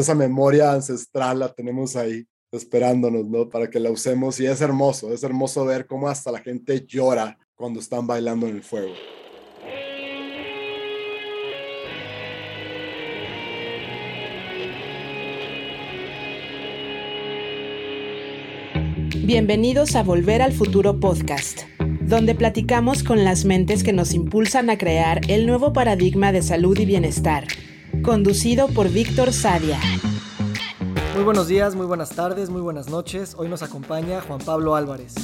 esa memoria ancestral la tenemos ahí esperándonos, ¿no? Para que la usemos y es hermoso, es hermoso ver cómo hasta la gente llora cuando están bailando en el fuego. Bienvenidos a Volver al Futuro Podcast, donde platicamos con las mentes que nos impulsan a crear el nuevo paradigma de salud y bienestar, conducido por Víctor Sadia. Muy buenos días, muy buenas tardes, muy buenas noches. Hoy nos acompaña Juan Pablo Álvarez.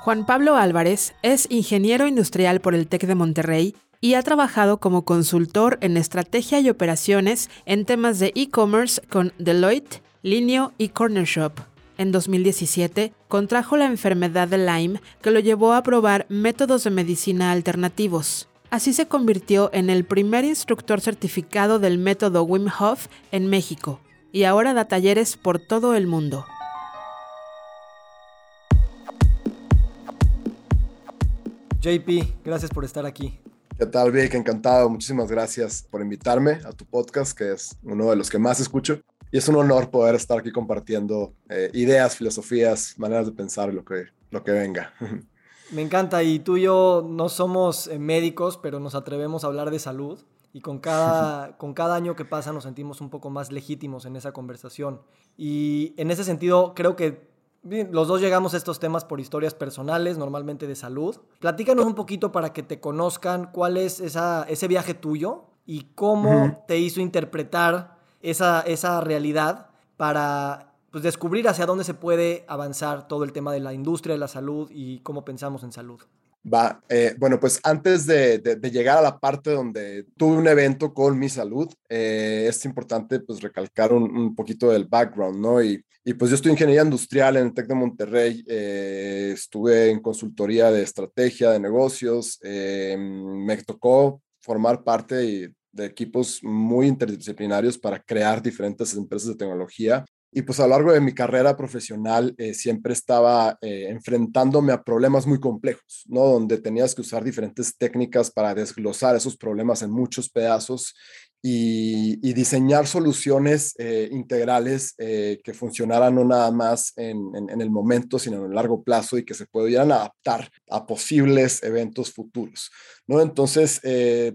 Juan Pablo Álvarez es ingeniero industrial por el TEC de Monterrey y ha trabajado como consultor en estrategia y operaciones en temas de e-commerce con Deloitte, Linio y Corner Shop. En 2017 contrajo la enfermedad de Lyme que lo llevó a probar métodos de medicina alternativos. Así se convirtió en el primer instructor certificado del método Wim Hof en México y ahora da talleres por todo el mundo. JP, gracias por estar aquí. ¿Qué tal, Vic? Encantado. Muchísimas gracias por invitarme a tu podcast, que es uno de los que más escucho. Y es un honor poder estar aquí compartiendo eh, ideas, filosofías, maneras de pensar lo que, lo que venga. Me encanta y tú y yo no somos eh, médicos, pero nos atrevemos a hablar de salud y con cada, con cada año que pasa nos sentimos un poco más legítimos en esa conversación. Y en ese sentido creo que los dos llegamos a estos temas por historias personales, normalmente de salud. Platícanos un poquito para que te conozcan cuál es esa, ese viaje tuyo y cómo te hizo interpretar esa, esa realidad para pues, descubrir hacia dónde se puede avanzar todo el tema de la industria de la salud y cómo pensamos en salud. Va, eh, bueno, pues antes de, de, llegar a la parte donde tuve un evento con mi salud, eh, es importante pues recalcar un, poquito del background, ¿no? Y, y, pues yo estoy en ingeniería industrial en el TEC de Monterrey, eh, estuve en consultoría de estrategia de negocios, me tocó formar parte de equipos muy interdisciplinarios para crear diferentes empresas de tecnología. Y pues a lo largo de mi carrera profesional eh, siempre estaba eh, enfrentándome a problemas muy complejos, ¿no? Donde tenías que usar diferentes técnicas para desglosar esos problemas en muchos pedazos y, diseñar soluciones eh, integrales que funcionaran no nada más en, en, el momento, sino en el largo plazo y que se pudieran adaptar a posibles eventos futuros, ¿no? Entonces,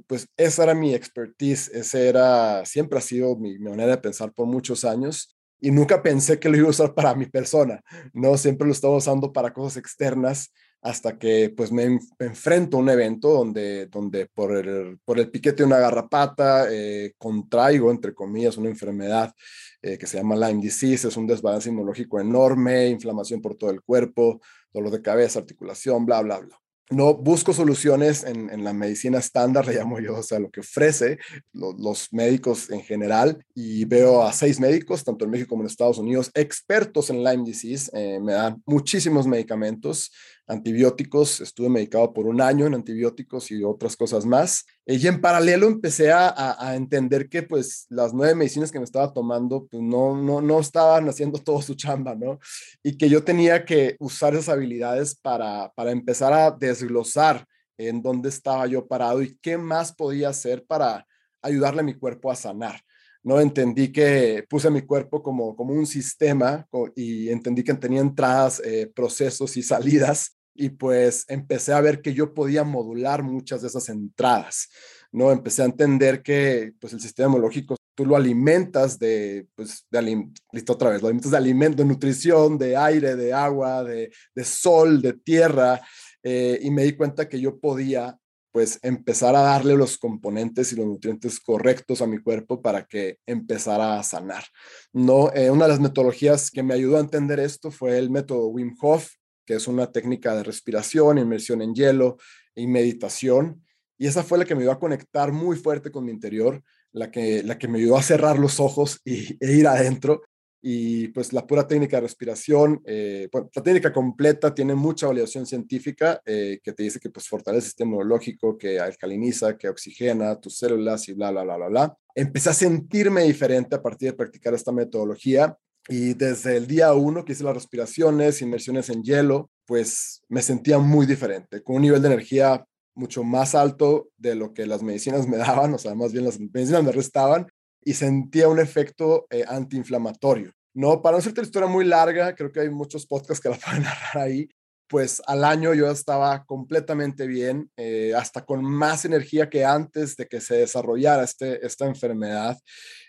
pues esa era mi expertise, ese era, siempre ha sido mi manera de pensar por muchos años y nunca pensé que lo iba a usar para mi persona, ¿no? Siempre lo estaba usando para cosas externas hasta que pues me, enfrento a un evento donde, donde por, el, por el piquete de una garrapata eh, contraigo, entre comillas, una enfermedad eh, que se llama Lyme disease, es un desbalance inmunológico enorme, inflamación por todo el cuerpo, dolor de cabeza, articulación, bla, bla, bla no busco soluciones en, la medicina estándar, le llamo yo, o sea, lo que ofrece los médicos en general. Y veo a seis médicos, tanto en México como en Estados Unidos, expertos en Lyme disease. Eh, me dan muchísimos medicamentos antibióticos, estuve medicado por un año en antibióticos y otras cosas más. Y en paralelo empecé a, entender que pues las nueve medicinas que me estaba tomando pues no, no, no estaban haciendo todo su chamba, ¿no? Y que yo tenía que usar esas habilidades para, para empezar a desglosar en dónde estaba yo parado y qué más podía hacer para ayudarle a mi cuerpo a sanar. ¿no? Entendí que puse mi cuerpo como, como un sistema y entendí que tenía entradas, eh, procesos y salidas y pues empecé a ver que yo podía modular muchas de esas entradas, ¿no? Empecé a entender que pues el sistema inmunológico tú lo alimentas de, pues, de, listo otra vez, lo alimentas de alimento, de nutrición, de aire, de agua, de, de sol, de tierra, eh, y me di cuenta que yo podía pues empezar a darle los componentes y los nutrientes correctos a mi cuerpo para que empezara a sanar. No, eh, una de las metodologías que me ayudó a entender esto fue el método Wim Hof, que es una técnica de respiración, inmersión en hielo y meditación. Y esa fue la que me ayudó a conectar muy fuerte con mi interior, la que, la que me ayudó a cerrar los ojos y, e ir adentro y pues la pura técnica de respiración, eh, la técnica completa tiene mucha validación científica eh, que te dice que pues fortalece el sistema inmunológico, que alcaliniza, que oxigena tus células y bla, bla, bla, bla, bla. Empecé a sentirme diferente a partir de practicar esta metodología y desde el día uno que hice las respiraciones, inmersiones en hielo, pues me sentía muy diferente, con un nivel de energía mucho más alto de lo que las medicinas me daban, o sea, más bien las medicinas me restaban y sentía un efecto eh, antiinflamatorio. No, para no hacerte la historia muy larga, creo que hay muchos podcasts que la pueden narrar ahí, pues al año yo estaba completamente bien, eh, hasta con más energía que antes de que se desarrollara este, esta enfermedad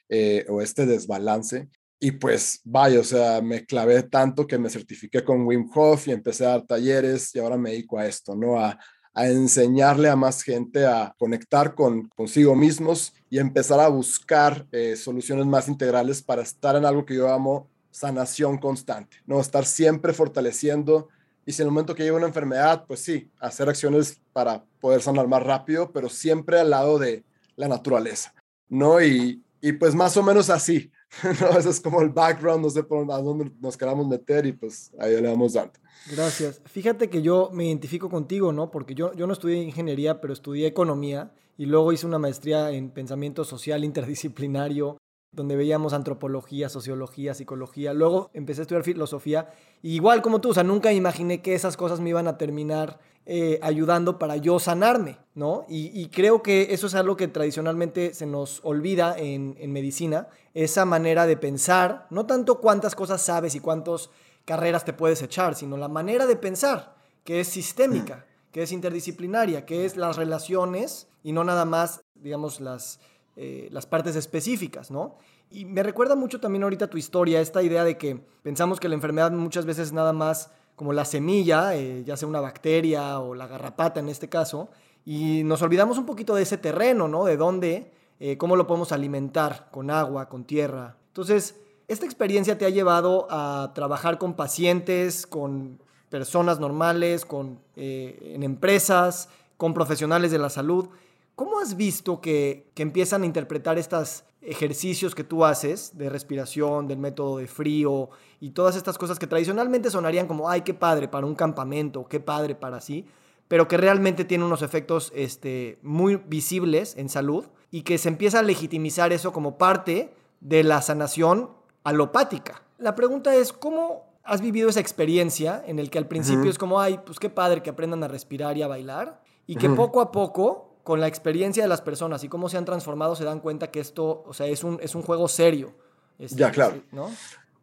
eh, o este desbalance. Y pues vaya, o sea, me clavé tanto que me certifiqué con Wim Hof y empecé a dar talleres y ahora me dedico a esto, ¿no? A, a enseñarle a más gente a conectar con consigo mismos y empezar a buscar eh, soluciones más integrales para estar en algo que yo llamo sanación constante, ¿no? Estar siempre fortaleciendo y si en el momento que llega una enfermedad, pues sí, hacer acciones para poder sanar más rápido, pero siempre al lado de la naturaleza, ¿no? Y, y pues más o menos así, ¿no? Ese es como el background, no sé por a dónde nos queramos meter y pues ahí le damos dando. Gracias. Fíjate que yo me identifico contigo, ¿no? Porque yo, yo no estudié ingeniería, pero estudié economía y luego hice una maestría en pensamiento social interdisciplinario, donde veíamos antropología, sociología, psicología. Luego empecé a estudiar filosofía. igual como tú, o sea, nunca imaginé que esas cosas me iban a terminar eh, ayudando para yo sanarme, ¿no? Y, creo que eso es algo que tradicionalmente se nos olvida en, en medicina, esa manera de pensar, no tanto cuántas cosas sabes y cuántas carreras te puedes echar, sino la manera de pensar, que es sistémica, que es interdisciplinaria, que es las relaciones y no nada más, digamos, las, eh, las partes específicas, ¿no? Y me recuerda mucho también ahorita tu historia, esta idea de que pensamos que la enfermedad muchas veces es nada más como la semilla, eh, ya sea una bacteria o la garrapata en este caso, y nos olvidamos un poquito de ese terreno, ¿no? De dónde, eh, cómo lo podemos alimentar con agua, con tierra. Entonces, esta experiencia te ha llevado a trabajar con pacientes, con personas normales, con, eh, en empresas, con profesionales de la salud. ¿Cómo has visto que, que empiezan a interpretar estos ejercicios que tú haces de respiración, del método de frío y todas estas cosas que tradicionalmente sonarían como, ay, qué padre para un campamento, qué padre para sí, pero que realmente tienen unos efectos este, muy visibles en salud y que se empieza a legitimizar eso como parte de la sanación alopática? La pregunta es, ¿cómo has vivido esa experiencia en el que al principio es como, ay, pues qué padre que aprendan a respirar y a bailar? Y que poco a poco con la experiencia de las personas y cómo se han transformado, se dan cuenta que esto, o sea, es un, es un juego serio. Este, ya, claro. ¿no?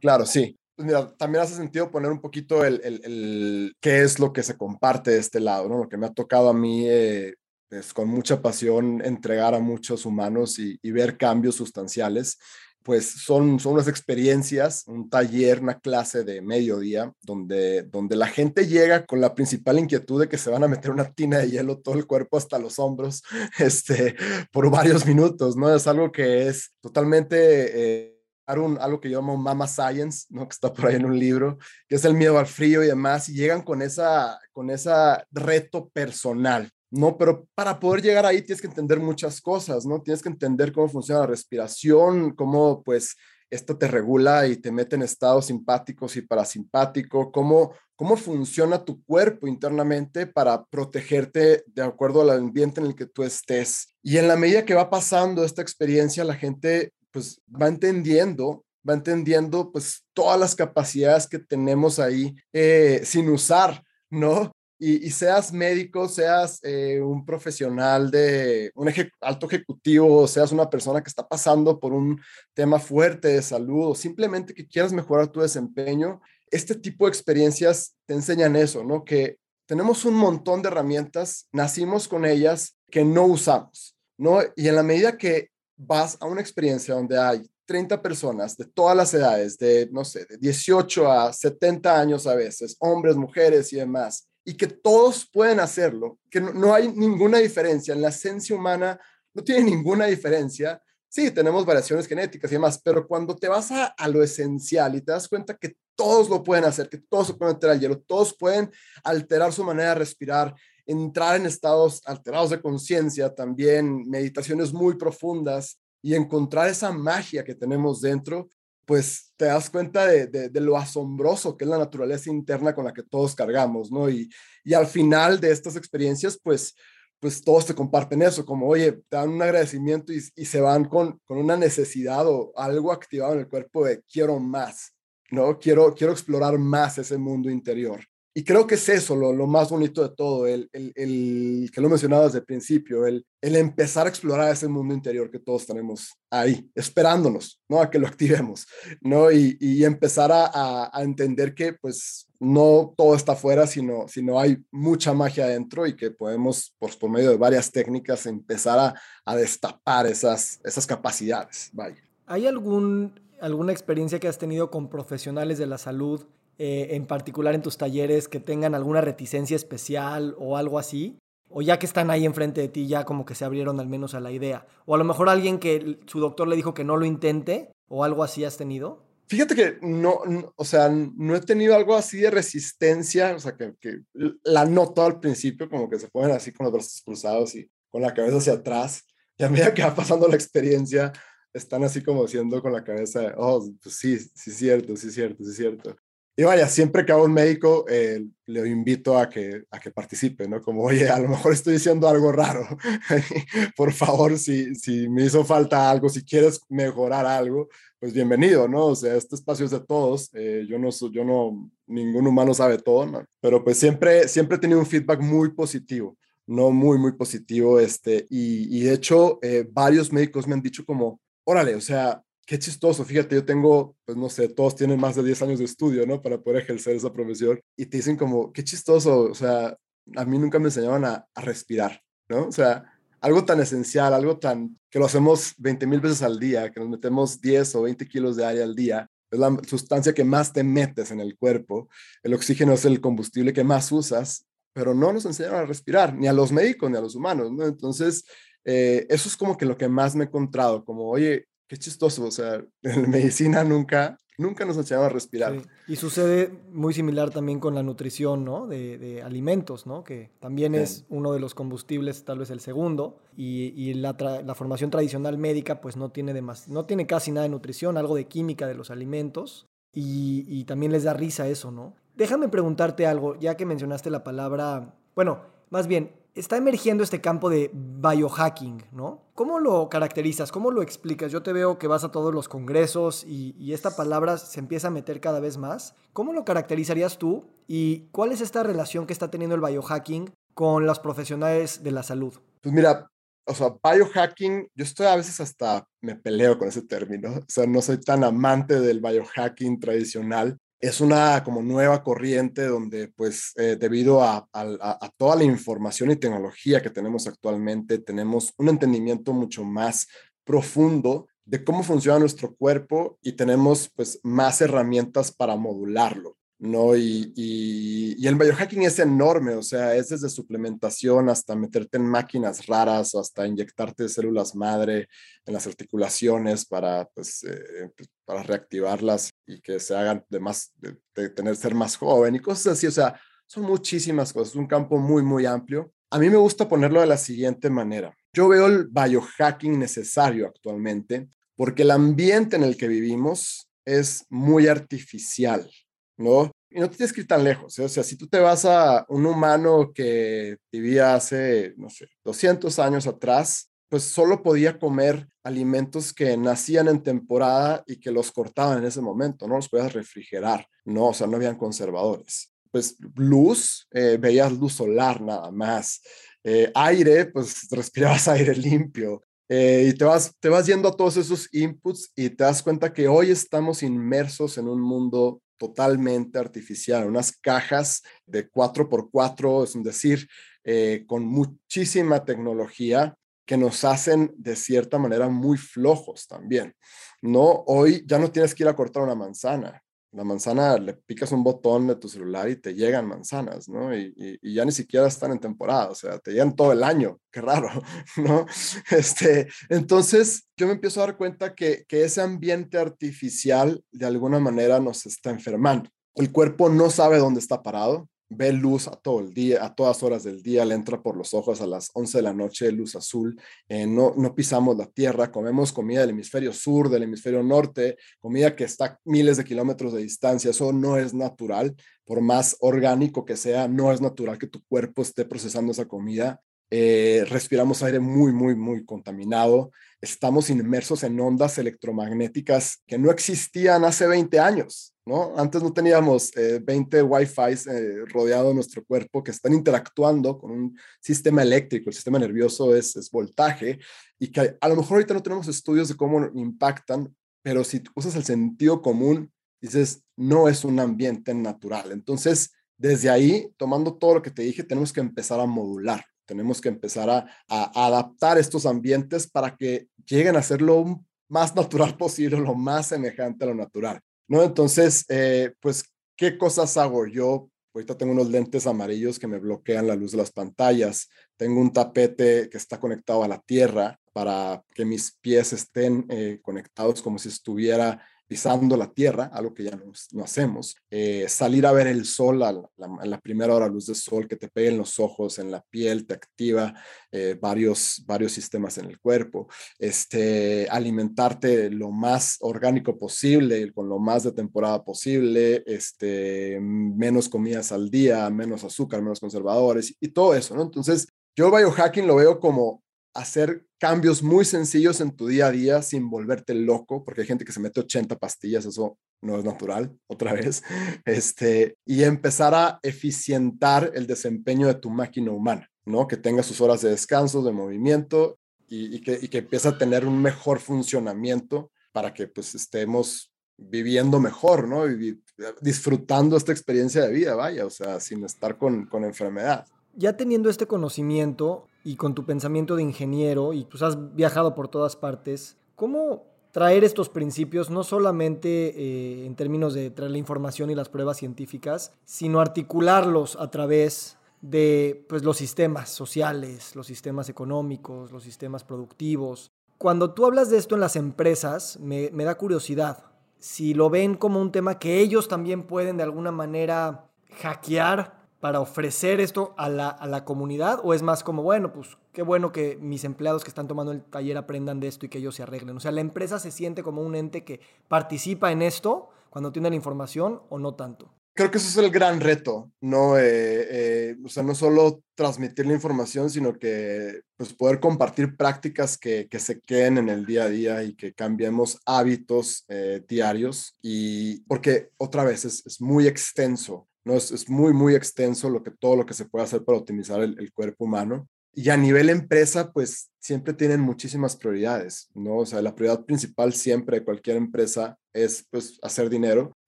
Claro, sí. Pues mira, también hace sentido poner un poquito el, el, el, qué es lo que se comparte de este lado, ¿no? Lo que me ha tocado a mí, eh, es con mucha pasión, entregar a muchos humanos y, y ver cambios sustanciales pues son, son unas experiencias, un taller, una clase de mediodía, donde, donde la gente llega con la principal inquietud de que se van a meter una tina de hielo todo el cuerpo hasta los hombros, este, por varios minutos, ¿no? Es algo que es totalmente... Eh, un, algo que yo llamo Mama Science, ¿no? que está por ahí en un libro, que es el miedo al frío y demás, y llegan con esa, con esa reto personal, ¿no? Pero para poder llegar ahí tienes que entender muchas cosas, ¿no? Tienes que entender cómo funciona la respiración, cómo pues esto te regula y te mete en estados simpáticos y parasimpáticos, cómo, cómo funciona tu cuerpo internamente para protegerte de acuerdo al ambiente en el que tú estés. Y en la medida que va pasando esta experiencia, la gente pues va entendiendo va entendiendo pues todas las capacidades que tenemos ahí eh, sin usar, ¿no? Y, seas médico, seas eh, un profesional de un alto ejecutivo, seas una persona que está pasando por un tema fuerte de salud o simplemente que quieras mejorar tu desempeño, este tipo de experiencias te enseñan eso, ¿no? Que tenemos un montón de herramientas, nacimos con ellas que no usamos, ¿no? Y en la medida que vas a una experiencia donde hay 30 personas de todas las edades, de, no sé, de 18 a 70 años a veces, hombres, mujeres y demás, y que todos pueden hacerlo, que no, hay ninguna diferencia en la esencia humana, no tiene ninguna diferencia. Sí, tenemos variaciones genéticas y demás, pero cuando te vas a, lo esencial y te das cuenta que todos lo pueden hacer, que todos se pueden alterar al hielo, todos pueden alterar su manera de respirar, entrar en estados alterados de conciencia, también meditaciones muy profundas y encontrar esa magia que tenemos dentro, pues te das cuenta de, lo asombroso que es la naturaleza interna con la que todos cargamos, ¿no? Y, al final de estas experiencias, pues, pues todos te comparten eso, como, oye, te dan un agradecimiento y, se van con, con, una necesidad o algo activado en el cuerpo de quiero más, ¿no? Quiero, quiero explorar más ese mundo interior. Y creo que es eso lo, lo más bonito de todo, el, el, el, que lo mencionaba desde el principio, el, el empezar a explorar ese mundo interior que todos tenemos ahí, esperándonos, ¿no? A que lo activemos, ¿no? Y, y empezar a, a, entender que, pues, no todo está afuera, sino, sino hay mucha magia adentro y que podemos, pues, por medio de varias técnicas, empezar a, a destapar esas, esas capacidades, vaya. ¿Hay algún, alguna experiencia que has tenido con profesionales de la salud eh, en particular en tus talleres que tengan alguna reticencia especial o algo así? O ya que están ahí enfrente de ti, ya como que se abrieron al menos a la idea. O a lo mejor alguien que su doctor le dijo que no lo intente o algo así has tenido. Fíjate que no, o sea, no he tenido algo así de resistencia, o sea, que, que la noto al principio, como que se ponen así con los brazos cruzados y con la cabeza hacia atrás. Y a medida que va pasando la experiencia, están así como diciendo con la cabeza, oh, pues sí, sí es cierto, sí es cierto, sí es cierto. Y vaya, siempre que hago un médico, eh, le invito a que, a que participe, ¿no? Como, oye, a lo mejor estoy diciendo algo raro. Por favor, si, si me hizo falta algo, si quieres mejorar algo, pues bienvenido, ¿no? O sea, este espacio es de todos. Eh, yo no, yo no, ningún humano sabe todo, ¿no? Pero pues siempre, siempre he tenido un feedback muy positivo, no muy, muy positivo. Este, y, y de hecho, eh, varios médicos me han dicho como, órale, o sea, qué chistoso, fíjate, yo tengo, pues no sé, todos tienen más de 10 años de estudio, ¿no? Para poder ejercer esa profesión y te dicen como, qué chistoso, o sea, a mí nunca me enseñaban a, a respirar, ¿no? O sea, algo tan esencial, algo tan que lo hacemos 20 mil veces al día, que nos metemos 10 o 20 kilos de aire al día, es la sustancia que más te metes en el cuerpo, el oxígeno es el combustible que más usas, pero no nos enseñan a respirar, ni a los médicos, ni a los humanos, ¿no? Entonces, eh, eso es como que lo que más me he encontrado, como, oye, qué chistoso, o sea, en medicina nunca, nunca nos enseñaban a respirar. Sí. Y sucede muy similar también con la nutrición, ¿no? De, de alimentos, ¿no? Que también sí. es uno de los combustibles, tal vez el segundo, y, y la, la, formación tradicional médica pues no tiene, demas, no tiene casi nada de nutrición, algo de química de los alimentos, y, y también les da risa eso, ¿no? Déjame preguntarte algo, ya que mencionaste la palabra, bueno, más bien, está emergiendo este campo de biohacking, ¿no? ¿Cómo lo caracterizas? ¿Cómo lo explicas? Yo te veo que vas a todos los congresos y, y, esta palabra se empieza a meter cada vez más. ¿Cómo lo caracterizarías tú y cuál es esta relación que está teniendo el biohacking con los profesionales de la salud? Pues mira, o sea, biohacking, yo estoy a veces hasta me peleo con ese término, o sea, no soy tan amante del biohacking tradicional, es una como nueva corriente donde pues eh, debido a, a, toda la información y tecnología que tenemos actualmente, tenemos un entendimiento mucho más profundo de cómo funciona nuestro cuerpo y tenemos pues más herramientas para modularlo. ¿No? Y, y, el biohacking es enorme, o sea, es desde suplementación hasta meterte en máquinas raras hasta inyectarte células madre en las articulaciones para, pues, eh, para reactivarlas y que se hagan de más, de, de, tener, ser más joven y cosas así, o sea, son muchísimas cosas, es un campo muy, muy amplio. A mí me gusta ponerlo de la siguiente manera. Yo veo el biohacking necesario actualmente porque el ambiente en el que vivimos es muy artificial. ¿No? Y no te tienes que ir tan lejos, ¿eh? o sea, si tú te vas a un humano que vivía hace, no sé, 200 años atrás, pues solo podía comer alimentos que nacían en temporada y que los cortaban en ese momento, no los podías refrigerar, no, o sea, no habían conservadores. Pues luz, eh, veías luz solar nada más. Eh, aire, pues respirabas aire limpio. Eh, y te vas, te vas yendo a todos esos inputs y te das cuenta que hoy estamos inmersos en un mundo totalmente artificial, unas cajas de 4x4, es decir, eh, con muchísima tecnología que nos hacen de cierta manera muy flojos también. No, hoy ya no tienes que ir a cortar una manzana. La manzana le picas un botón de tu celular y te llegan manzanas, ¿no? Y, y, ya ni siquiera están en temporada, o sea, te llegan todo el año, qué raro, ¿no? Este, entonces, yo me empiezo a dar cuenta que, que ese ambiente artificial de alguna manera nos está enfermando. El cuerpo no sabe dónde está parado, ve luz a todo el día, a todas horas del día, le entra por los ojos a las 11 de la noche, luz azul, eh, no, no pisamos la tierra, comemos comida del hemisferio sur, del hemisferio norte, comida que está miles de kilómetros de distancia, eso no es natural, por más orgánico que sea, no es natural que tu cuerpo esté procesando esa comida. eh, respiramos aire muy, muy, muy contaminado, estamos inmersos en ondas electromagnéticas que no existían hace 20 años, ¿no? Antes no teníamos 20 Wi-Fi eh, rodeado de nuestro cuerpo que están interactuando con un sistema eléctrico, el sistema nervioso es, voltaje, y que a lo mejor ahorita no tenemos estudios de cómo impactan, pero si usas el sentido común, dices, no es un ambiente natural. Entonces, desde ahí, tomando todo lo que te dije, tenemos que empezar a modular, tenemos que empezar a, adaptar estos ambientes para que lleguen a ser lo más natural posible, lo más semejante a lo natural, ¿no? Entonces, eh, pues, ¿qué cosas hago yo? Ahorita tengo unos lentes amarillos que me bloquean la luz de las pantallas. Tengo un tapete que está conectado a la tierra para que mis pies estén eh, conectados como si estuviera pisando la tierra, algo que ya no, hacemos, eh, salir a ver el sol a la, primera hora luz del sol, que te pegue los ojos, en la piel, te activa eh, varios, varios sistemas en el cuerpo, este, alimentarte lo más orgánico posible, con lo más de temporada posible, este, menos comidas al día, menos azúcar, menos conservadores y todo eso. Entonces, yo biohacking lo veo como hacer cambios muy sencillos en tu día a día sin volverte loco, porque hay gente que se mete 80 pastillas, eso no es natural, otra vez, este, y empezar a eficientar el desempeño de tu máquina humana, ¿no? Que tenga sus horas de descanso, de movimiento y, que, y que empiece a tener un mejor funcionamiento para que pues estemos viviendo mejor, ¿no? Y disfrutando esta experiencia de vida, vaya, o sea, sin estar con, con enfermedad. Ya teniendo este conocimiento, y con tu pensamiento de ingeniero y pues has viajado por todas partes, ¿cómo traer estos principios no solamente eh, en términos de traer la información y las pruebas científicas, sino articularlos a través de pues, los sistemas sociales, los sistemas económicos, los sistemas productivos? Cuando tú hablas de esto en las empresas, me, me da curiosidad. Si lo ven como un tema que ellos también pueden de alguna manera hackear para ofrecer esto a la, a la, comunidad? ¿O es más como, bueno, pues qué bueno que mis empleados que están tomando el taller aprendan de esto y que ellos se arreglen? O sea, ¿la empresa se siente como un ente que participa en esto cuando tiene la información o no tanto? Creo que ese es el gran reto, ¿no? Eh, eh, o sea, no solo transmitir la información, sino que pues, poder compartir prácticas que, que se queden en el día a día y que cambiemos hábitos eh, diarios. Y porque otra vez es, es muy extenso ¿no? Es, es, muy, muy extenso lo que, todo lo que se puede hacer para optimizar el, el, cuerpo humano. Y a nivel empresa, pues siempre tienen muchísimas prioridades, ¿no? O sea, la prioridad principal siempre de cualquier empresa es, pues, hacer dinero,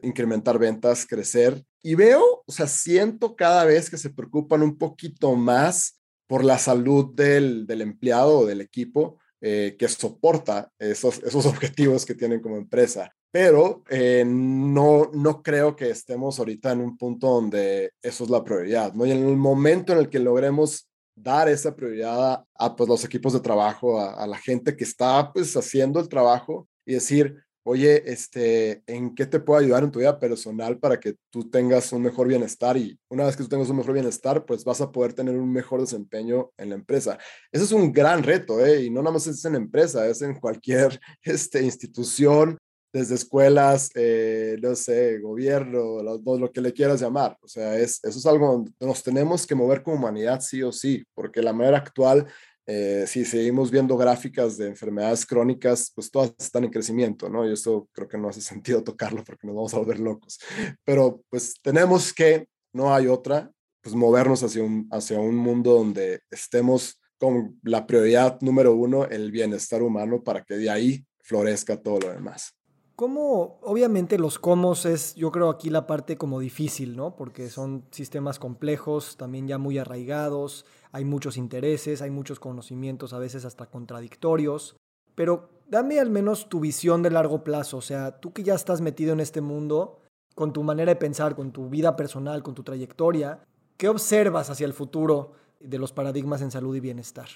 incrementar ventas, crecer. Y veo, o sea, siento cada vez que se preocupan un poquito más por la salud del, del empleado o del equipo eh, que soporta esos, esos objetivos que tienen como empresa pero eh, no, no creo que estemos ahorita en un punto donde eso es la prioridad, ¿no? Y en el momento en el que logremos dar esa prioridad a, pues, los equipos de trabajo, a, la gente que está pues haciendo el trabajo y decir, oye, este, ¿en qué te puedo ayudar en tu vida personal para que tú tengas un mejor bienestar? Y una vez que tú tengas un mejor bienestar, pues vas a poder tener un mejor desempeño en la empresa. Ese es un gran reto, ¿eh? Y no nada más es en empresa, es en cualquier este, institución desde escuelas, eh, no sé, gobierno, lo, lo, que le quieras llamar. O sea, es, eso es algo donde nos tenemos que mover como humanidad sí o sí, porque la manera actual, eh, si seguimos viendo gráficas de enfermedades crónicas, pues todas están en crecimiento, ¿no? Y eso creo que no hace sentido tocarlo porque nos vamos a volver locos. Pero pues tenemos que, no hay otra, pues movernos hacia un, hacia un mundo donde estemos con la prioridad número uno, el bienestar humano, para que de ahí florezca todo lo demás. ¿Cómo? Obviamente los cómo es, yo creo aquí la parte como difícil, ¿no? Porque son sistemas complejos, también ya muy arraigados, hay muchos intereses, hay muchos conocimientos, a veces hasta contradictorios. Pero dame al menos tu visión de largo plazo, o sea, tú que ya estás metido en este mundo, con tu manera de pensar, con tu vida personal, con tu trayectoria, ¿qué observas hacia el futuro de los paradigmas en salud y bienestar?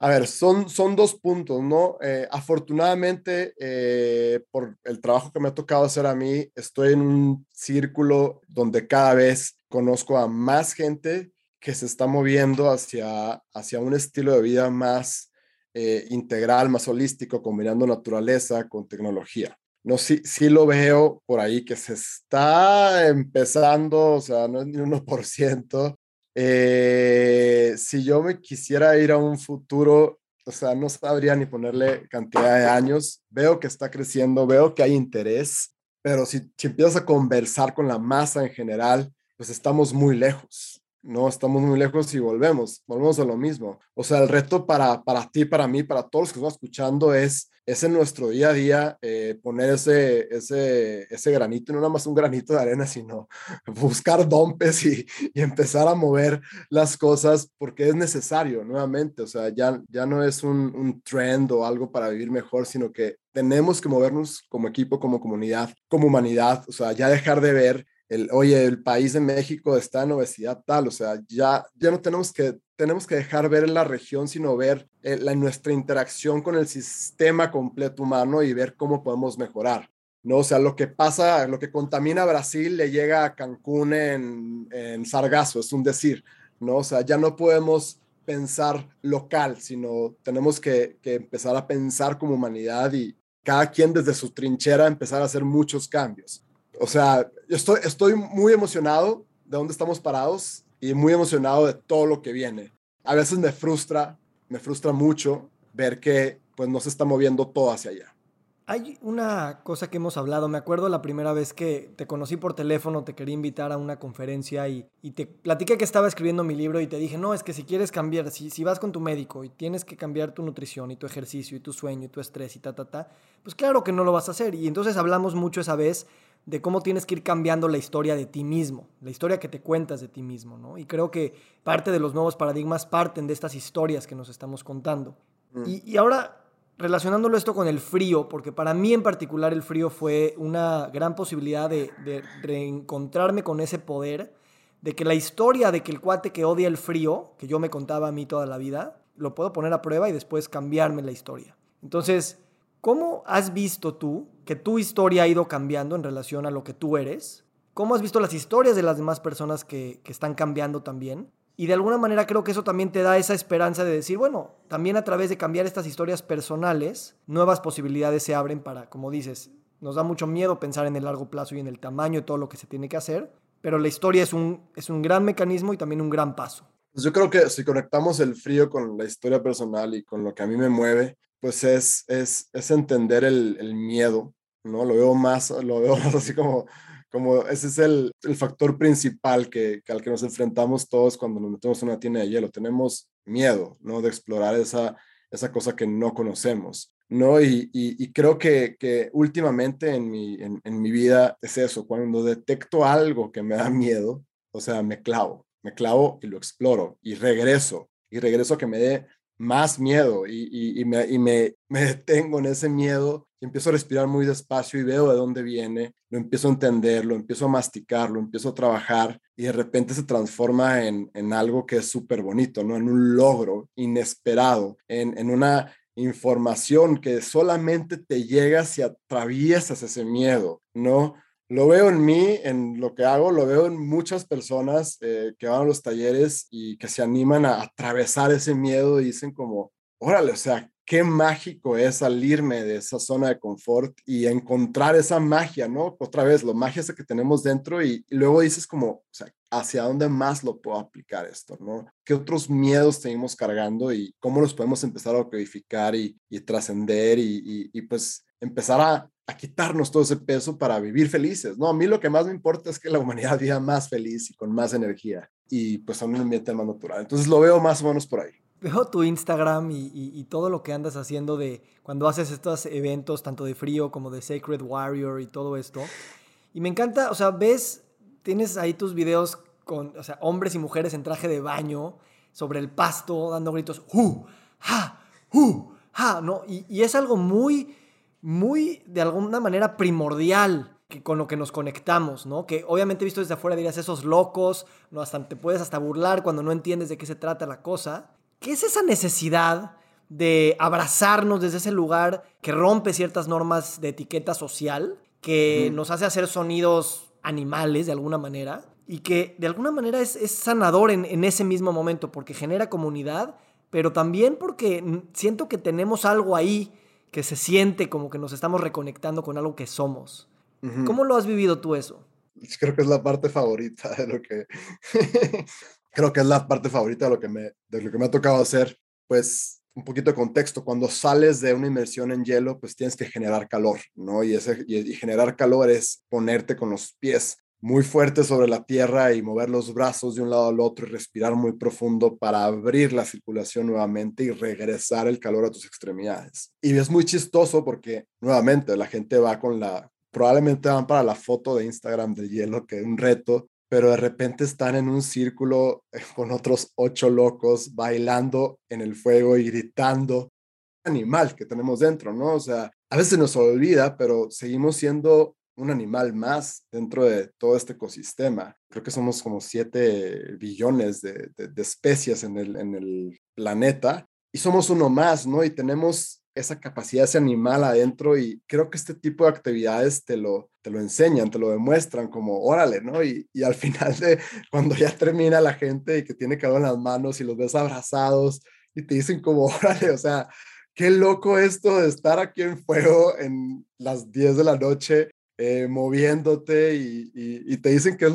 A ver, son, son dos puntos, ¿no? Eh, afortunadamente, eh, por el trabajo que me ha tocado hacer a mí, estoy en un círculo donde cada vez conozco a más gente que se está moviendo hacia, hacia un estilo de vida más eh, integral, más holístico, combinando naturaleza con tecnología. No, sí, sí lo veo por ahí que se está empezando, o sea, no es ni 1%, Eh, si yo me quisiera ir a un futuro, o sea, no sabría ni ponerle cantidad de años. Veo que está creciendo, veo que hay interés, pero si, si empiezas a conversar con la masa en general, pues estamos muy lejos. No estamos muy lejos y volvemos, volvemos a lo mismo. O sea, el reto para, para ti, para mí, para todos los que están escuchando es, es en nuestro día a día eh, poner ese, ese, ese granito, no nada más un granito de arena, sino buscar dompes y, y, empezar a mover las cosas porque es necesario nuevamente. O sea, ya, ya no es un, un trend o algo para vivir mejor, sino que tenemos que movernos como equipo, como comunidad, como humanidad. O sea, ya dejar de ver el, oye, el país de México está en obesidad tal, o sea, ya, ya no tenemos que, tenemos que dejar ver la región, sino ver eh, la, nuestra interacción con el sistema completo humano y ver cómo podemos mejorar. ¿no? O sea, lo que pasa, lo que contamina Brasil le llega a Cancún en, en Sargazo, es un decir, ¿no? O sea, ya no podemos pensar local, sino tenemos que, que empezar a pensar como humanidad y cada quien desde su trinchera empezar a hacer muchos cambios o sea, yo estoy, estoy muy emocionado de dónde estamos parados y muy emocionado de todo lo que viene. A veces me frustra, me frustra mucho ver que pues no se está moviendo todo hacia allá. Hay una cosa que hemos hablado, me acuerdo la primera vez que te conocí por teléfono, te quería invitar a una conferencia y, y te platiqué que estaba escribiendo mi libro y te dije, no, es que si quieres cambiar, si, si vas con tu médico y tienes que cambiar tu nutrición y tu ejercicio y tu sueño y tu estrés y ta, ta, ta, pues claro que no lo vas a hacer. Y entonces hablamos mucho esa vez de cómo tienes que ir cambiando la historia de ti mismo, la historia que te cuentas de ti mismo, ¿no? Y creo que parte de los nuevos paradigmas parten de estas historias que nos estamos contando. Mm. Y, ahora, relacionándolo esto con el frío, porque para mí en particular el frío fue una gran posibilidad de, de reencontrarme con ese poder, de que la historia de que el cuate que odia el frío, que yo me contaba a mí toda la vida, lo puedo poner a prueba y después cambiarme la historia. Entonces, ¿Cómo has visto tú que tu historia ha ido cambiando en relación a lo que tú eres? ¿Cómo has visto las historias de las demás personas que, están cambiando también? Y de alguna manera creo que eso también te da esa esperanza de decir, bueno, también a través de cambiar estas historias personales, nuevas posibilidades se abren para, como dices, nos da mucho miedo pensar en el largo plazo y en el tamaño de todo lo que se tiene que hacer, pero la historia es un, es un gran mecanismo y también un gran paso. Pues yo creo que si conectamos el frío con la historia personal y con lo que a mí me mueve, pues es, es, es entender el, el, miedo, ¿no? Lo veo más, lo veo más así como, como ese es el, el factor principal que, que, al que nos enfrentamos todos cuando nos metemos en una tienda de hielo. Tenemos miedo, ¿no? De explorar esa, esa cosa que no conocemos, ¿no? Y, y, y creo que, que, últimamente en mi, en, en mi vida es eso, cuando detecto algo que me da miedo, o sea, me clavo, me clavo y lo exploro y regreso, y regreso a que me dé más miedo y, me, y me, me, detengo en ese miedo y empiezo a respirar muy despacio y veo de dónde viene, lo empiezo a entender, lo empiezo a masticar, lo empiezo a trabajar y de repente se transforma en, en algo que es súper bonito, ¿no? En un logro inesperado, en, en una información que solamente te llega si atraviesas ese miedo, ¿no? Lo veo en mí, en lo que hago, lo veo en muchas personas eh, que van a los talleres y que se animan a atravesar ese miedo y dicen como, órale, o sea, qué mágico es salirme de esa zona de confort y encontrar esa magia, ¿no? Otra vez, lo magia esa que tenemos dentro y, luego dices como, o sea, ¿hacia dónde más lo puedo aplicar esto, ¿no? ¿Qué otros miedos tenemos cargando y cómo los podemos empezar a codificar y, y trascender y, y pues empezar a a quitarnos todo ese peso para vivir felices, ¿no? A mí lo que más me importa es que la humanidad viva más feliz y con más energía y pues a un ambiente más natural. Entonces lo veo más o menos por ahí. Veo tu Instagram y, y, todo lo que andas haciendo de cuando haces estos eventos, tanto de frío como de Sacred Warrior y todo esto. Y me encanta, o sea, ves, tienes ahí tus videos con, o sea, hombres y mujeres en traje de baño sobre el pasto, dando gritos, ¡hu! ¡ha! ¡hu! ¡ha! ¿no? Y, y es algo muy muy, de alguna manera, primordial que con lo que nos conectamos, ¿no? Que obviamente visto desde afuera dirías esos locos, ¿no? Hasta te puedes hasta burlar cuando no entiendes de qué se trata la cosa. ¿Qué es esa necesidad de abrazarnos desde ese lugar que rompe ciertas normas de etiqueta social, que nos hace hacer sonidos animales de alguna manera y que de alguna manera es, sanador en, en ese mismo momento porque genera comunidad, pero también porque siento que tenemos algo ahí que se siente como que nos estamos reconectando con algo que somos. ¿Cómo lo has vivido tú eso? Creo que es la parte favorita de lo que... creo que es la parte favorita de lo que me, de lo que me ha tocado hacer, pues un poquito de contexto, cuando sales de una inmersión en hielo, pues tienes que generar calor, ¿no? Y, ese, y, generar calor es ponerte con los pies muy fuertes sobre la tierra y mover los brazos de un lado al otro y respirar muy profundo para abrir la circulación nuevamente y regresar el calor a tus extremidades. Y es muy chistoso porque nuevamente la gente va con la, probablemente van para la foto de Instagram del hielo, que es un reto, pero de repente están en un círculo con otros ocho locos bailando en el fuego y gritando animal que tenemos dentro, ¿no? O sea, a veces nos olvida, pero seguimos siendo un animal más dentro de todo este ecosistema. Creo que somos como siete billones de, de, especies en el, en el planeta y somos uno más, ¿no? Y tenemos esa capacidad, ese animal adentro y creo que este tipo de actividades te lo, te lo enseñan, te lo demuestran como, órale, ¿no? Y, y al final de cuando ya termina la gente y que tiene calor en las manos y los ves abrazados y te dicen como, órale, o sea, qué loco esto de estar aquí en fuego en las 10 de la noche eh, moviéndote y, te dicen que es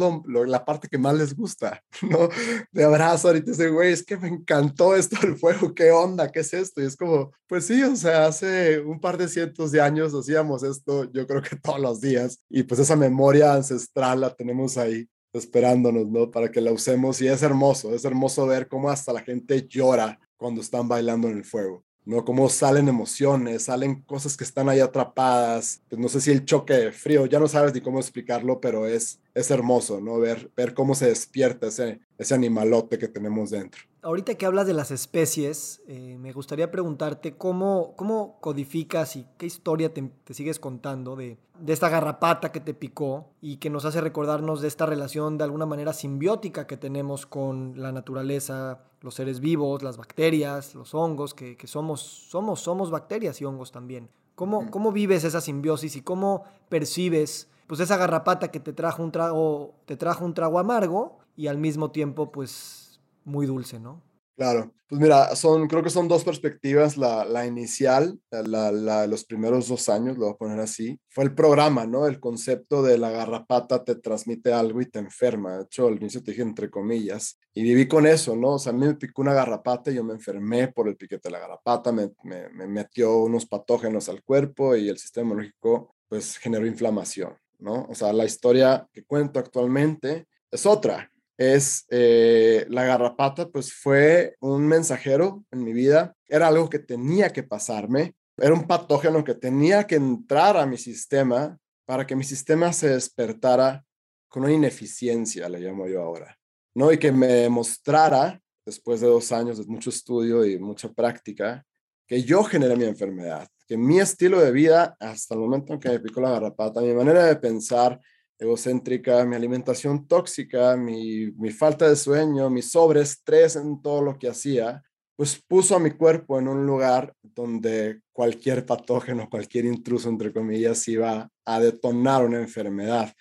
la parte que más les gusta, ¿no? Te abrazan y te dicen, güey, es que me encantó esto del fuego, ¿qué onda? ¿Qué es esto? Y es como, pues sí, o sea, hace un par de cientos de años hacíamos esto, yo creo que todos los días, y pues esa memoria ancestral la tenemos ahí esperándonos, ¿no? Para que la usemos y es hermoso, es hermoso ver cómo hasta la gente llora cuando están bailando en el fuego. ¿No? Cómo salen emociones, salen cosas que están ahí atrapadas. Pues no sé si el choque de frío, ya no sabes ni cómo explicarlo, pero es, es hermoso, ¿no? Ver, ver cómo se despierta ese, ese animalote que tenemos dentro. Ahorita que hablas de las especies, eh, me gustaría preguntarte cómo, cómo codificas y qué historia te, sigues contando de, de, esta garrapata que te picó y que nos hace recordarnos de esta relación de alguna manera simbiótica que tenemos con la naturaleza, los seres vivos, las bacterias, los hongos, que, somos, somos, somos bacterias y hongos también. ¿Cómo, ¿Cómo vives esa simbiosis y cómo percibes pues esa garrapata que te trajo un trago, te trajo un trago amargo y al mismo tiempo pues muy dulce, ¿no? Claro, pues mira, son, creo que son dos perspectivas. La, la inicial, la, los primeros dos años, lo voy a poner así, fue el programa, ¿no? El concepto de la garrapata te transmite algo y te enferma. De hecho, al inicio te dije entre comillas. Y viví con eso, ¿no? O sea, a mí me picó una garrapata y yo me enfermé por el piquete de la garrapata, me, me, me metió unos patógenos al cuerpo y el sistema inmunológico, pues, generó inflamación, ¿no? O sea, la historia que cuento actualmente es otra es eh, la garrapata, pues fue un mensajero en mi vida, era algo que tenía que pasarme, era un patógeno que tenía que entrar a mi sistema para que mi sistema se despertara con una ineficiencia, le llamo yo ahora, ¿no? Y que me demostrara, después de dos años de mucho estudio y mucha práctica, que yo generé mi enfermedad, que mi estilo de vida, hasta el momento en que me picó la garrapata, mi manera de pensar, egocéntrica, mi alimentación tóxica, mi, mi falta de sueño, mi sobreestrés en todo lo que hacía, pues puso a mi cuerpo en un lugar donde cualquier patógeno, cualquier intruso, entre comillas, iba a detonar una enfermedad.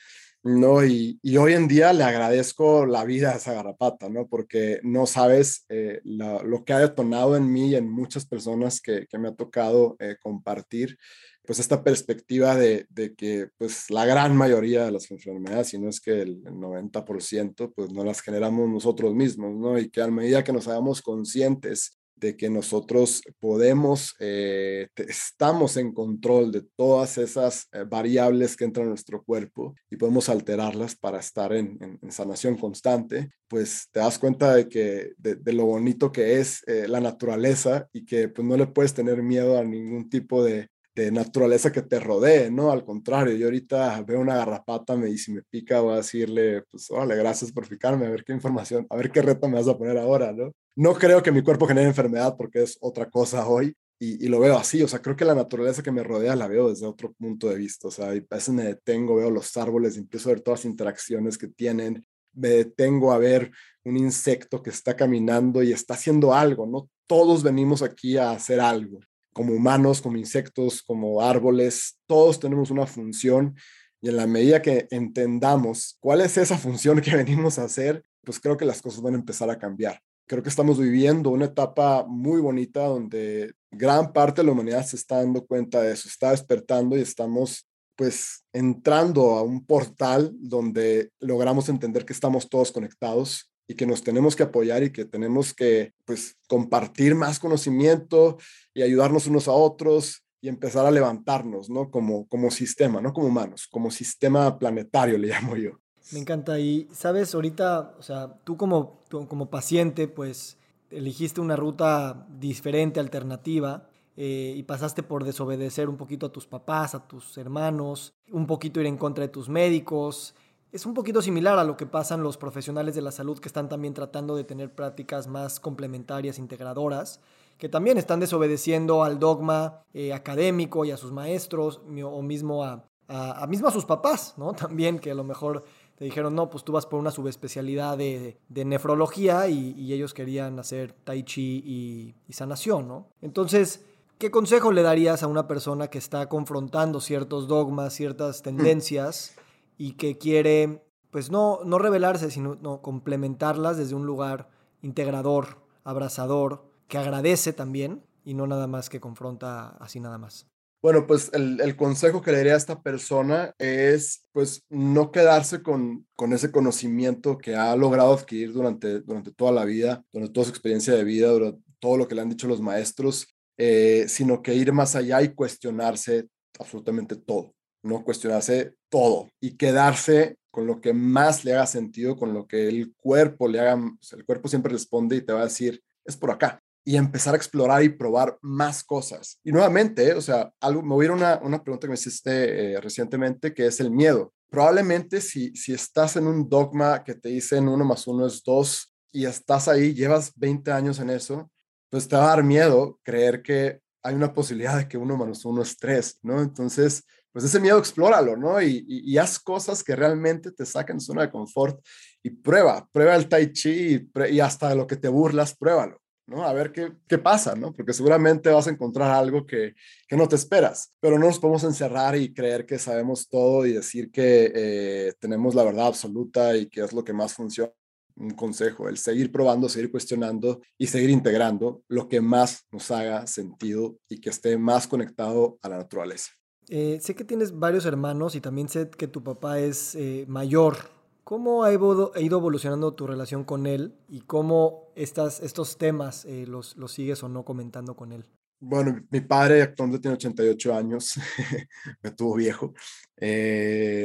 ¿no? Y, y, hoy en día le agradezco la vida a esa garrapata, ¿no? Porque no sabes eh, lo que ha detonado en mí y en muchas personas que, que me ha tocado eh, compartir pues esta perspectiva de, que pues la gran mayoría de las enfermedades, si no es que el, 90%, pues no las generamos nosotros mismos, ¿no? Y que a medida que nos hagamos conscientes de que nosotros podemos, eh, estamos en control de todas esas eh, variables que entran en nuestro cuerpo y podemos alterarlas para estar en, sanación constante, pues te das cuenta de que de, lo bonito que es eh, la naturaleza y que pues no le puedes tener miedo a ningún tipo de, de naturaleza que te rodee, ¿no? Al contrario, yo ahorita veo una garrapata me, y si me pica voy a decirle, pues, órale, gracias por picarme, a ver qué información, a ver qué reto me vas a poner ahora, ¿no? No creo que mi cuerpo genere enfermedad porque es otra cosa hoy y, y lo veo así, o sea, creo que la naturaleza que me rodea la veo desde otro punto de vista, o sea, a veces me detengo, veo los árboles, empiezo a ver todas las interacciones que tienen, me detengo a ver un insecto que está caminando y está haciendo algo, ¿no? Todos venimos aquí a hacer algo como humanos, como insectos, como árboles, todos tenemos una función y en la medida que entendamos cuál es esa función que venimos a hacer, pues creo que las cosas van a empezar a cambiar. Creo que estamos viviendo una etapa muy bonita donde gran parte de la humanidad se está dando cuenta de eso, está despertando y estamos pues entrando a un portal donde logramos entender que estamos todos conectados y que nos tenemos que apoyar y que tenemos que pues compartir más conocimiento y ayudarnos unos a otros y empezar a levantarnos, ¿no? Como, como sistema, no como humanos, como sistema planetario le llamo yo. Me encanta. Y, sabes, ahorita, o sea, tú como, como paciente, pues elegiste una ruta diferente, alternativa, eh, y pasaste por desobedecer un poquito a tus papás, a tus hermanos, un poquito ir en contra de tus médicos. Es un poquito similar a lo que pasan los profesionales de la salud que están también tratando de tener prácticas más complementarias, integradoras, que también están desobedeciendo al dogma eh, académico y a sus maestros, o mismo a, a, mismo a sus papás, ¿no? También que a lo mejor te dijeron, no, pues tú vas por una subespecialidad de, de nefrología y, ellos querían hacer tai chi y, y sanación, ¿no? Entonces, ¿Qué consejo le darías a una persona que está confrontando ciertos dogmas, ciertas mm. tendencias y que quiere, pues no, no revelarse, sino no, complementarlas desde un lugar integrador, abrazador, que agradece también y no nada más que confronta así nada más? Bueno, pues el, consejo que le daría a esta persona es, pues, no quedarse con, con, ese conocimiento que ha logrado adquirir durante, durante toda la vida, durante toda su experiencia de vida, durante todo lo que le han dicho los maestros, eh, sino que ir más allá y cuestionarse absolutamente todo, ¿no? Cuestionarse todo y quedarse con lo que más le haga sentido, con lo que el cuerpo le haga, el cuerpo siempre responde y te va a decir, es por acá. Y empezar a explorar y probar más cosas. Y nuevamente, o sea, algo, me voy a ir una, una pregunta que me hiciste eh, recientemente, que es el miedo. Probablemente si, si estás en un dogma que te dicen uno más uno es dos y estás ahí, llevas 20 años en eso, pues te va a dar miedo creer que hay una posibilidad de que uno menos uno es tres, ¿no? Entonces, pues ese miedo explóralo, ¿no? Y, haz cosas que realmente te saquen de zona de confort y prueba, prueba el tai chi y, hasta de lo que te burlas, pruébalo, ¿no? A ver qué, qué pasa, ¿no? Porque seguramente vas a encontrar algo que, que, no te esperas, pero no nos podemos encerrar y creer que sabemos todo y decir que eh, tenemos la verdad absoluta y que es lo que más funciona un consejo, el seguir probando, seguir cuestionando y seguir integrando lo que más nos haga sentido y que esté más conectado a la naturaleza. Eh, sé que tienes varios hermanos y también sé que tu papá es eh, mayor. ¿Cómo ha, ido evolucionando tu relación con él y cómo estas, estos temas eh, los, los sigues o no comentando con él? Bueno, mi padre actualmente tiene 88 años, me tuvo viejo,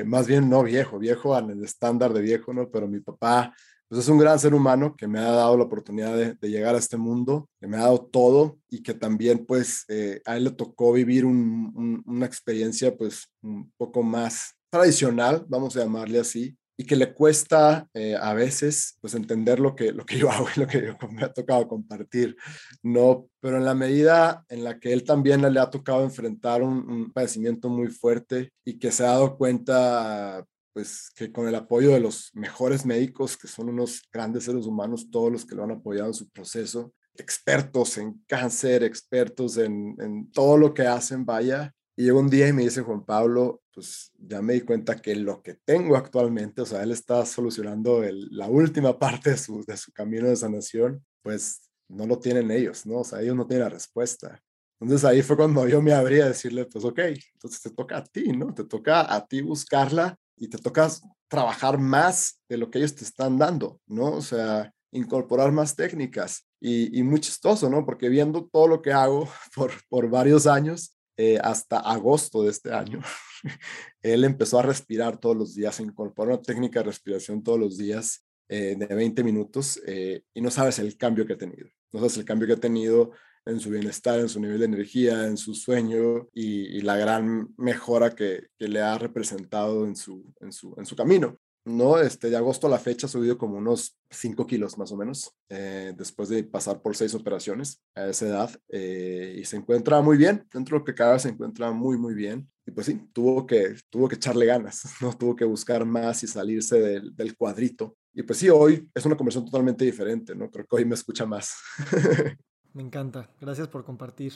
más bien no viejo, viejo en el estándar de viejo, ¿no? Pero mi papá pues es un gran ser humano que me ha dado la oportunidad de, llegar a este mundo, que me ha dado todo y que también pues eh, a él le tocó vivir una experiencia pues un poco más tradicional, vamos a llamarle así, y que le cuesta eh, a veces pues entender lo que, lo que yo hago y lo que me ha tocado compartir, ¿no? Pero en la medida en la que él también le ha tocado enfrentar un, un padecimiento muy fuerte y que se ha dado cuenta pues que con el apoyo de los mejores médicos, que son unos grandes seres humanos, todos los que lo han apoyado en su proceso, expertos en cáncer, expertos en, en todo lo que hacen, vaya. Y llegó un día y me dice Juan Pablo, pues ya me di cuenta que lo que tengo actualmente, o sea, él está solucionando la última parte de su, de su camino de sanación, pues no lo tienen ellos, ¿no? O sea, ellos no tienen la respuesta. Entonces ahí fue cuando yo me abrí a decirle, pues ok, entonces te toca a ti, ¿no? Te toca a ti buscarla y te toca trabajar más de lo que ellos te están dando, ¿no? O sea, incorporar más técnicas. Y, muy chistoso, ¿no? Porque viendo todo lo que hago por, por varios años, eh, hasta agosto de este año, él empezó a respirar todos los días, incorporó una técnica de respiración todos los días eh, de 20 minutos eh, y no sabes el cambio que ha tenido. No sabes el cambio que ha tenido en su bienestar, en su nivel de energía, en su sueño y, la gran mejora que, que, le ha representado en su, en su, en su camino. ¿no? Este, de agosto a la fecha ha subido como unos 5 kilos más o menos, eh, después de pasar por seis operaciones a esa edad, y se encuentra muy bien, dentro de lo que cabe se encuentra muy, muy bien. Y pues sí, tuvo que, tuvo que echarle ganas, ¿no? Tuvo que buscar más y salirse del, del cuadrito. Y pues sí, hoy es una conversión totalmente diferente, ¿no? Creo que hoy me escucha más. Me encanta, gracias por compartir.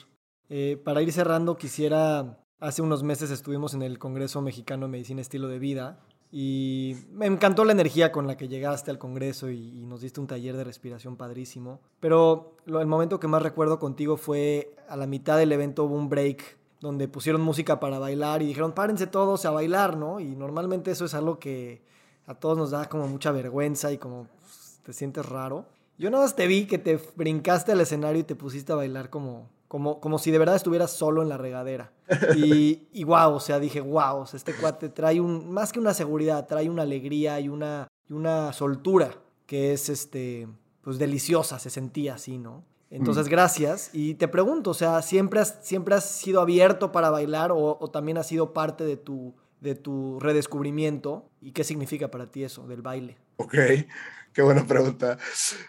Eh, para ir cerrando, quisiera, hace unos meses estuvimos en el Congreso Mexicano de Medicina Estilo de Vida y me encantó la energía con la que llegaste al Congreso y, nos diste un taller de respiración padrísimo. Pero el momento que más recuerdo contigo fue a la mitad del evento hubo un break donde pusieron música para bailar y dijeron, párense todos a bailar, ¿no? Y normalmente eso es algo que a todos nos da como mucha vergüenza y como te sientes raro. Yo nada más te vi que te brincaste al escenario y te pusiste a bailar como, como, como si de verdad estuvieras solo en la regadera. Y, y wow, o sea, dije, wow, este cuate trae un, más que una seguridad, trae una alegría y una, y una soltura que es, este, pues deliciosa, se sentía así, ¿no? Entonces, mm. gracias. Y te pregunto, o sea, ¿siempre has, siempre has sido abierto para bailar o, o también has sido parte de tu, de tu redescubrimiento? ¿Y qué significa para ti eso del baile? Ok, qué buena pregunta.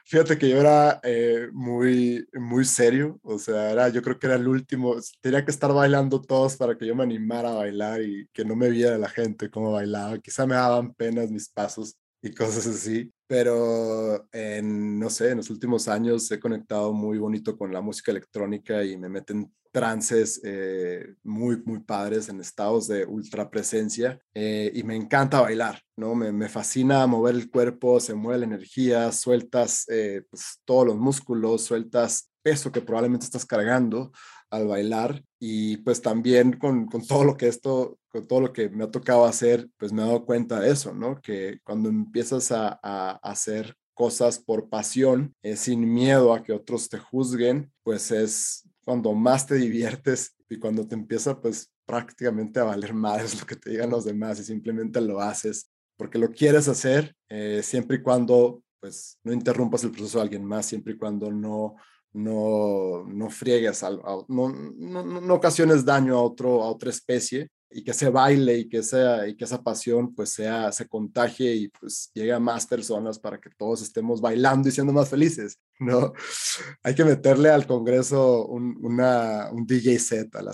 Fíjate que yo era eh, muy, muy serio, o sea, era, yo creo que era el último, tenía que estar bailando todos para que yo me animara a bailar y que no me viera la gente cómo bailaba. Quizá me daban penas mis pasos y cosas así pero en, no sé, en los últimos años he conectado muy bonito con la música electrónica y me meten trances eh, muy, muy padres en estados de ultra presencia eh, y me encanta bailar, ¿no? Me, me, fascina mover el cuerpo, se mueve la energía, sueltas eh, pues, todos los músculos, sueltas peso que probablemente estás cargando al bailar y pues también con, con, todo lo que esto, con todo lo que me ha tocado hacer, pues me he dado cuenta de eso, ¿no? Que cuando empiezas a, a hacer cosas por pasión, eh, sin miedo a que otros te juzguen, pues es cuando más te diviertes y cuando te empieza pues prácticamente a valer más lo que te digan los demás y simplemente lo haces porque lo quieres hacer eh, siempre y cuando pues no interrumpas el proceso de alguien más, siempre y cuando no no, no friegues, no, no, no, ocasiones daño a, otro, a otra especie y que se baile y que, sea, y que esa pasión pues sea, se contagie y pues llegue a más personas para que todos estemos bailando y siendo más felices, ¿no? Hay que meterle al Congreso un, una, un DJ set al,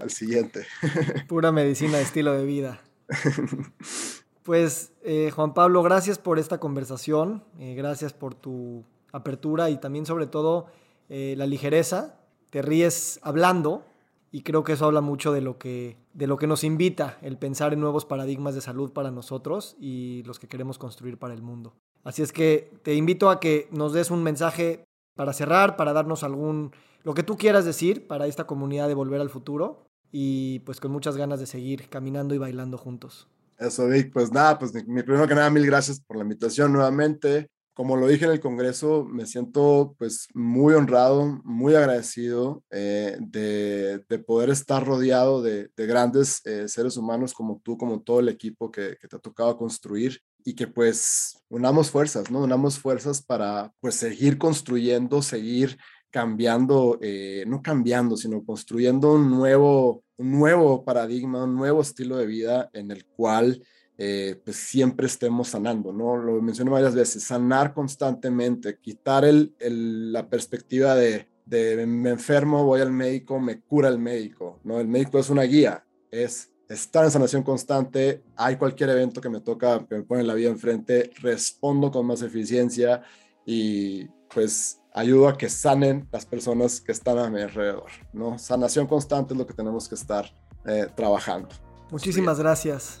al, siguiente. Pura medicina de estilo de vida. Pues eh, Juan Pablo, gracias por esta conversación, eh, gracias por tu apertura y también sobre todo eh, la ligereza. Te ríes hablando y creo que eso habla mucho de lo, que, de lo que nos invita el pensar en nuevos paradigmas de salud para nosotros y los que queremos construir para el mundo. Así es que te invito a que nos des un mensaje para cerrar, para darnos algún, lo que tú quieras decir para esta comunidad de Volver al Futuro y pues con muchas ganas de seguir caminando y bailando juntos. Eso, Vic, pues nada, pues mi, primero que nada, mil gracias por la invitación nuevamente como lo dije en el Congreso, me siento pues muy honrado, muy agradecido eh, de, poder estar rodeado de, grandes eh, seres humanos como tú, como todo el equipo que, te ha tocado construir y que pues unamos fuerzas, ¿no? Unamos fuerzas para pues seguir construyendo, seguir cambiando, eh, no cambiando, sino construyendo un nuevo, un nuevo paradigma, un nuevo estilo de vida en el cual eh, pues siempre estemos sanando, ¿no? Lo mencioné varias veces, sanar constantemente, quitar el, la perspectiva de, de, me enfermo, voy al médico, me cura el médico, ¿no? El médico es una guía, es estar en sanación constante, hay cualquier evento que me toca, que me pone la vida enfrente, respondo con más eficiencia y pues ayudo a que sanen las personas que están a mi alrededor, ¿no? Sanación constante es lo que tenemos que estar eh, trabajando. Muchísimas gracias.